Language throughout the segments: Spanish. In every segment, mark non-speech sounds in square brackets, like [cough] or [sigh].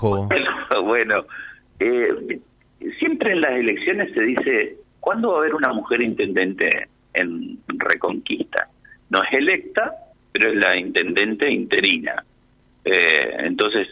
[laughs] Bueno, eh, siempre en las elecciones se dice, ¿cuándo va a haber una mujer intendente en Reconquista? No es electa, pero es la intendente interina. Eh, entonces,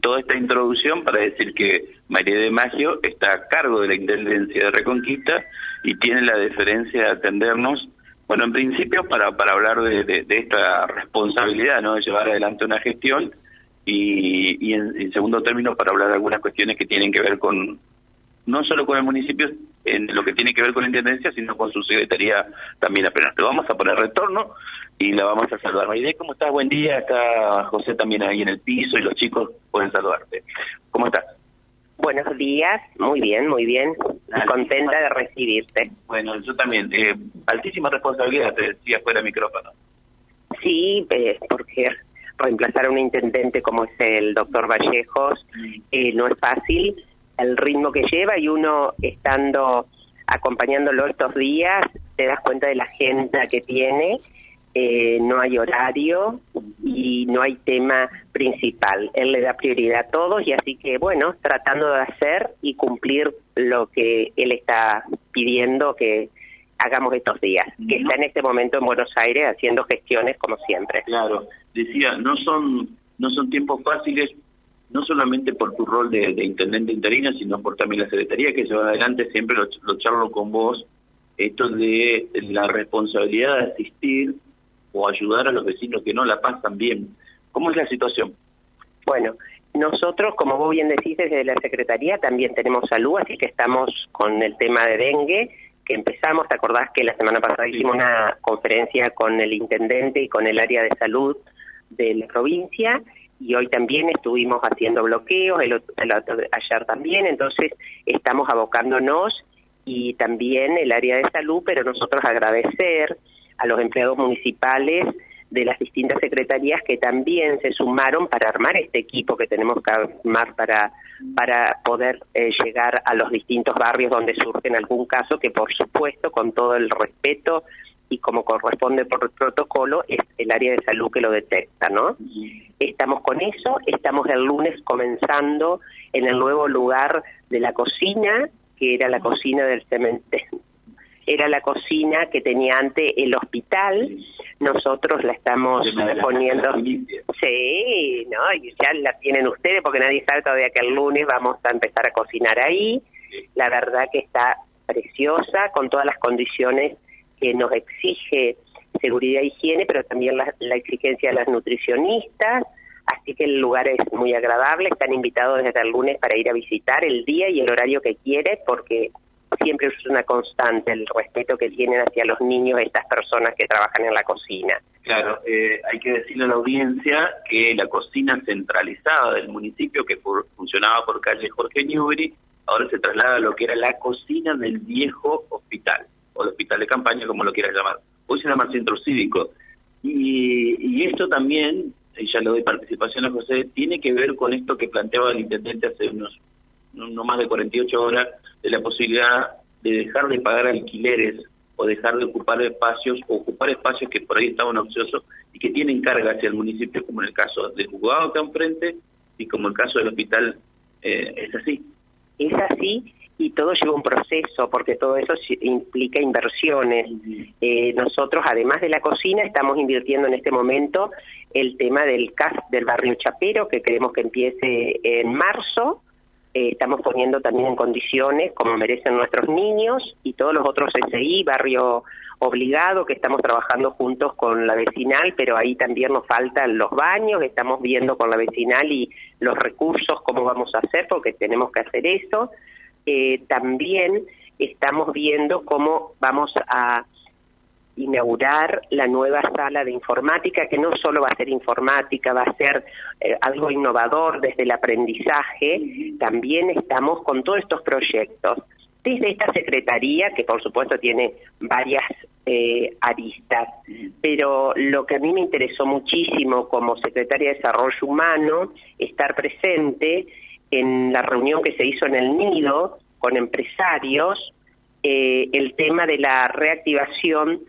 toda esta introducción para decir que María de Maggio está a cargo de la Intendencia de Reconquista y tiene la deferencia de atendernos, bueno, en principio para, para hablar de, esta responsabilidad, ¿no? De llevar adelante una gestión y, y en, segundo término para hablar de algunas cuestiones que tienen que ver con, no solo con el municipio, en lo que tiene que ver con la Intendencia, sino con su secretaría también apenas. Lo vamos a poner retorno y la vamos a saludar. Maide, ¿cómo estás? Buen día. Está José también ahí en el piso y los chicos pueden saludarte. ¿Cómo estás? Buenos días, muy bien, muy bien. Contenta de recibirte. Bueno, yo también. Eh, altísima responsabilidad, te decía fuera micrófono. Sí, eh, porque reemplazar a un intendente como es el doctor Vallejos eh, no es fácil. El ritmo que lleva y uno estando acompañándolo estos días, te das cuenta de la agenda que tiene eh, no hay horario y no hay tema principal. Él le da prioridad a todos y así que, bueno, tratando de hacer y cumplir lo que él está pidiendo que hagamos estos días, que está en este momento en Buenos Aires haciendo gestiones como siempre. Claro, decía, no son no son tiempos fáciles, no solamente por tu rol de, intendente interino, sino por también la secretaría que lleva adelante, siempre lo, lo charlo con vos, esto de la responsabilidad de asistir o ayudar a los vecinos que no la pasan bien. ¿Cómo es la situación? Bueno, nosotros, como vos bien decís, desde la Secretaría también tenemos salud, así que estamos con el tema de dengue, que empezamos, ¿te acordás que la semana pasada hicimos una conferencia con el intendente y con el área de salud de la provincia? Y hoy también estuvimos haciendo bloqueos, el, ayer también, entonces estamos abocándonos y también el área de salud, pero nosotros agradecer a los empleados municipales de las distintas secretarías que también se sumaron para armar este equipo que tenemos que armar para, para poder eh, llegar a los distintos barrios donde surge en algún caso, que por supuesto con todo el respeto y como corresponde por el protocolo es el área de salud que lo detecta, ¿no? Estamos con eso, estamos el lunes comenzando en el nuevo lugar de la cocina, que era la cocina del cementerio era la cocina que tenía antes el hospital. Nosotros la estamos poniendo. Sí, no, ya la tienen ustedes porque nadie sabe todavía que el lunes vamos a empezar a cocinar ahí. La verdad que está preciosa con todas las condiciones que nos exige seguridad e higiene, pero también la, la exigencia de las nutricionistas. Así que el lugar es muy agradable. Están invitados desde el lunes para ir a visitar el día y el horario que quiere, porque siempre es una constante el respeto que tienen hacia los niños estas personas que trabajan en la cocina. Claro, eh, hay que decirle a la audiencia que la cocina centralizada del municipio, que funcionaba por calle Jorge Newbery, ahora se traslada a lo que era la cocina del viejo hospital, o el hospital de campaña, como lo quieras llamar. Hoy se llama centro cívico. Y, y esto también, y ya le doy participación a José, tiene que ver con esto que planteaba el intendente hace unos no, más de 48 horas, de la posibilidad de dejar de pagar alquileres o dejar de ocupar espacios o ocupar espacios que por ahí estaban ociosos y que tienen carga hacia el municipio, como en el caso del juzgado que enfrente y como el caso del hospital, eh, es así. Es así y todo lleva un proceso porque todo eso implica inversiones. Eh, nosotros, además de la cocina, estamos invirtiendo en este momento el tema del CAS del barrio Chapero, que queremos que empiece en marzo eh, estamos poniendo también en condiciones como merecen nuestros niños y todos los otros SI, barrio obligado, que estamos trabajando juntos con la vecinal, pero ahí también nos faltan los baños, estamos viendo con la vecinal y los recursos cómo vamos a hacer, porque tenemos que hacer eso. Eh, también estamos viendo cómo vamos a inaugurar la nueva sala de informática, que no solo va a ser informática, va a ser eh, algo innovador desde el aprendizaje. También estamos con todos estos proyectos. Desde esta Secretaría, que por supuesto tiene varias eh, aristas, pero lo que a mí me interesó muchísimo como Secretaria de Desarrollo Humano, estar presente en la reunión que se hizo en el Nido con empresarios, eh, el tema de la reactivación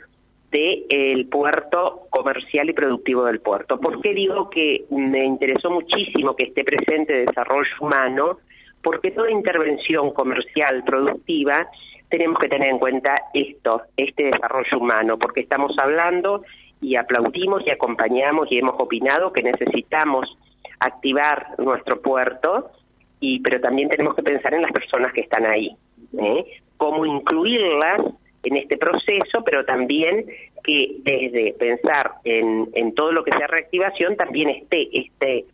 del puerto comercial y productivo del puerto. ¿Por qué digo que me interesó muchísimo que esté presente desarrollo humano? Porque toda intervención comercial productiva tenemos que tener en cuenta esto, este desarrollo humano, porque estamos hablando y aplaudimos y acompañamos y hemos opinado que necesitamos activar nuestro puerto, y pero también tenemos que pensar en las personas que están ahí, ¿eh? cómo incluirlas en este proceso, pero también que desde pensar en, en todo lo que sea reactivación también esté este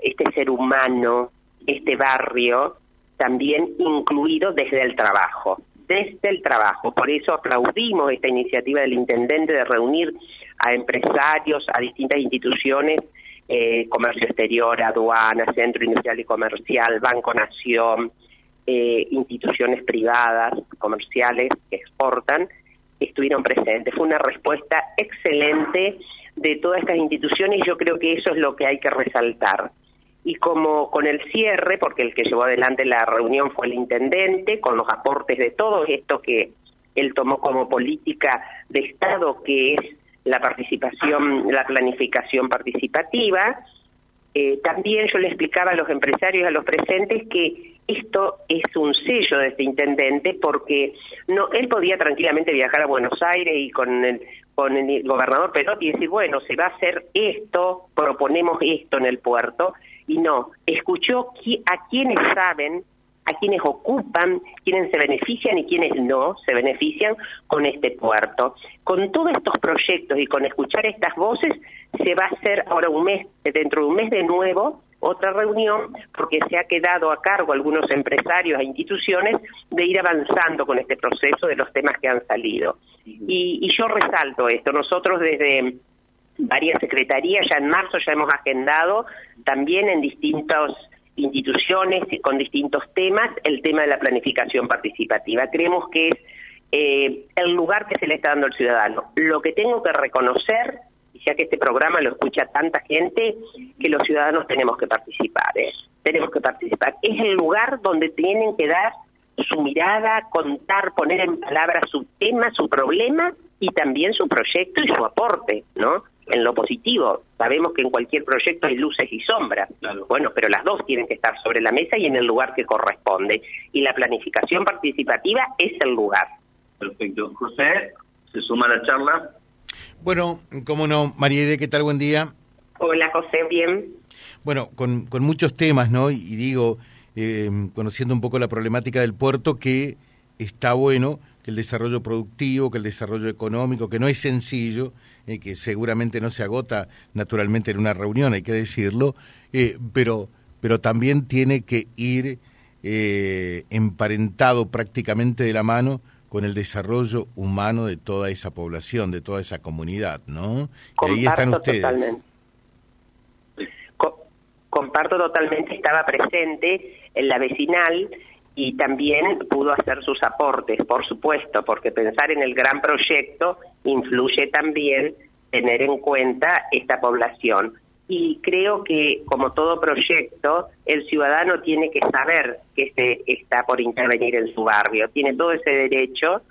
este ser humano, este barrio también incluido desde el trabajo, desde el trabajo. Por eso aplaudimos esta iniciativa del intendente de reunir a empresarios, a distintas instituciones, eh, comercio exterior, aduana, centro industrial y comercial, Banco Nación, eh, instituciones privadas, comerciales que exportan, estuvieron presentes. Fue una respuesta excelente de todas estas instituciones y yo creo que eso es lo que hay que resaltar. Y como con el cierre, porque el que llevó adelante la reunión fue el intendente, con los aportes de todo esto que él tomó como política de Estado, que es la participación, la planificación participativa, eh, también yo le explicaba a los empresarios, a los presentes, que esto es un sello de este intendente porque no él podía tranquilamente viajar a Buenos Aires y con el, con el gobernador Perotti y decir, bueno, se va a hacer esto, proponemos esto en el puerto, y no, escuchó a quienes saben a quienes ocupan, quienes se benefician y quienes no se benefician con este puerto. Con todos estos proyectos y con escuchar estas voces, se va a hacer ahora un mes, dentro de un mes de nuevo, otra reunión, porque se ha quedado a cargo algunos empresarios e instituciones de ir avanzando con este proceso de los temas que han salido. Y, y yo resalto esto, nosotros desde varias secretarías, ya en marzo ya hemos agendado también en distintos instituciones con distintos temas el tema de la planificación participativa. Creemos que es eh, el lugar que se le está dando al ciudadano. Lo que tengo que reconocer, y ya que este programa lo escucha tanta gente, que los ciudadanos tenemos que participar, ¿eh? tenemos que participar. Es el lugar donde tienen que dar su mirada, contar, poner en palabras su tema, su problema y también su proyecto y su aporte, ¿no? En lo positivo. Sabemos que en cualquier proyecto hay luces y sombras. Bueno, pero las dos tienen que estar sobre la mesa y en el lugar que corresponde. Y la planificación participativa es el lugar. Perfecto. José, ¿se suma a la charla? Bueno, cómo no. María ¿qué tal? Buen día. Hola, José, bien. Bueno, con, con muchos temas, ¿no? Y digo, eh, conociendo un poco la problemática del puerto, que está bueno que el desarrollo productivo, que el desarrollo económico, que no es sencillo, eh, que seguramente no se agota naturalmente en una reunión, hay que decirlo, eh, pero, pero también tiene que ir eh, emparentado prácticamente de la mano con el desarrollo humano de toda esa población, de toda esa comunidad, ¿no? y ahí están ustedes. Totalmente. comparto totalmente, estaba presente en la vecinal y también pudo hacer sus aportes, por supuesto, porque pensar en el gran proyecto influye también tener en cuenta esta población. Y creo que, como todo proyecto, el ciudadano tiene que saber que se está por intervenir en su barrio, tiene todo ese derecho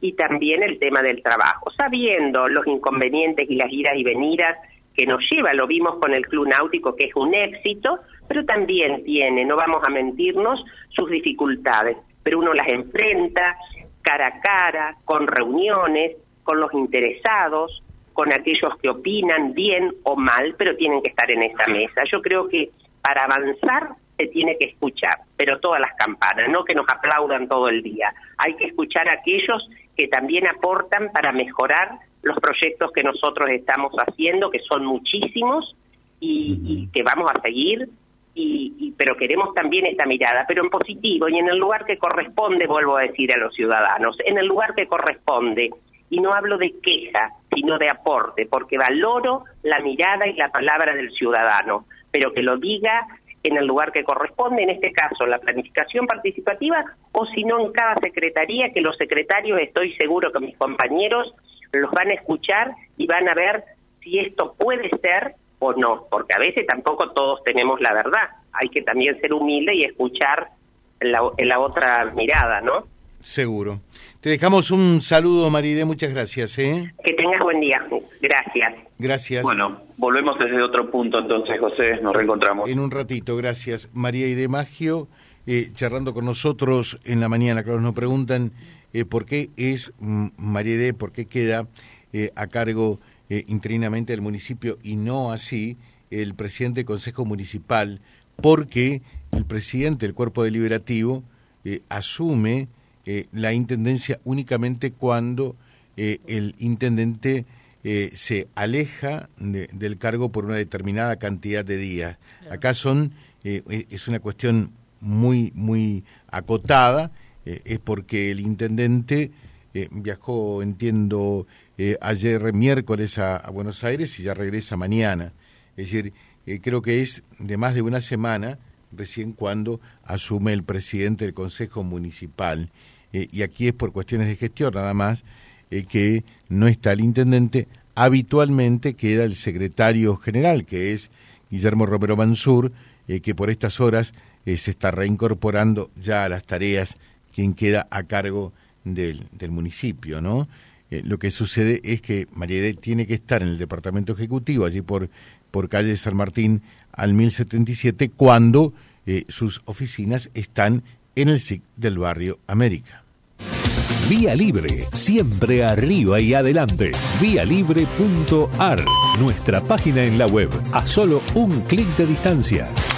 y también el tema del trabajo, sabiendo los inconvenientes y las iras y venidas que nos lleva, lo vimos con el Club Náutico, que es un éxito, pero también tiene, no vamos a mentirnos, sus dificultades, pero uno las enfrenta cara a cara, con reuniones, con los interesados, con aquellos que opinan bien o mal, pero tienen que estar en esta mesa. Yo creo que para avanzar se tiene que escuchar, pero todas las campanas, no que nos aplaudan todo el día. Hay que escuchar a aquellos que también aportan para mejorar los proyectos que nosotros estamos haciendo, que son muchísimos y, que vamos a seguir, y, pero queremos también esta mirada, pero en positivo y en el lugar que corresponde, vuelvo a decir a los ciudadanos, en el lugar que corresponde. Y no hablo de queja, sino de aporte, porque valoro la mirada y la palabra del ciudadano, pero que lo diga en el lugar que corresponde, en este caso la planificación participativa, o si no en cada secretaría, que los secretarios, estoy seguro que mis compañeros los van a escuchar y van a ver si esto puede ser o no, porque a veces tampoco todos tenemos la verdad. Hay que también ser humilde y escuchar la, la otra mirada, ¿no? Seguro. Te dejamos un saludo, Maride, muchas gracias. ¿eh? Que tengas buen día. Gracias. Gracias. Bueno, volvemos desde otro punto entonces, José, nos reencontramos. En un ratito, gracias. María Ide Magio, eh, charlando con nosotros en la mañana. Claro, nos preguntan eh, por qué es mm, María Ide, por qué queda eh, a cargo eh, interinamente del municipio y no así el presidente del Consejo Municipal, porque el presidente del Cuerpo Deliberativo eh, asume eh, la intendencia únicamente cuando eh, el intendente se aleja de- del cargo por una determinada cantidad de días. Acá son es una cuestión muy muy acotada, es porque el intendente eh, viajó, entiendo, eh, ayer miércoles a, Buenos Aires y ya regresa mañana. Es decir, eh, creo que es de más de una semana recién cuando asume el presidente del Consejo Municipal. Y aquí es por cuestiones de gestión nada más que no está el intendente. Habitualmente queda el secretario general, que es Guillermo Romero Mansur, que por estas horas se está reincorporando ya a las tareas quien queda a cargo del, municipio, ¿no? Eh, lo que sucede es que María Ede tiene que estar en el departamento ejecutivo, allí por, por calle San Martín al 1077, cuando eh, sus oficinas están en el SIC del barrio América. Vía Libre, siempre arriba y adelante. Vialibre.ar, nuestra página en la web, a solo un clic de distancia.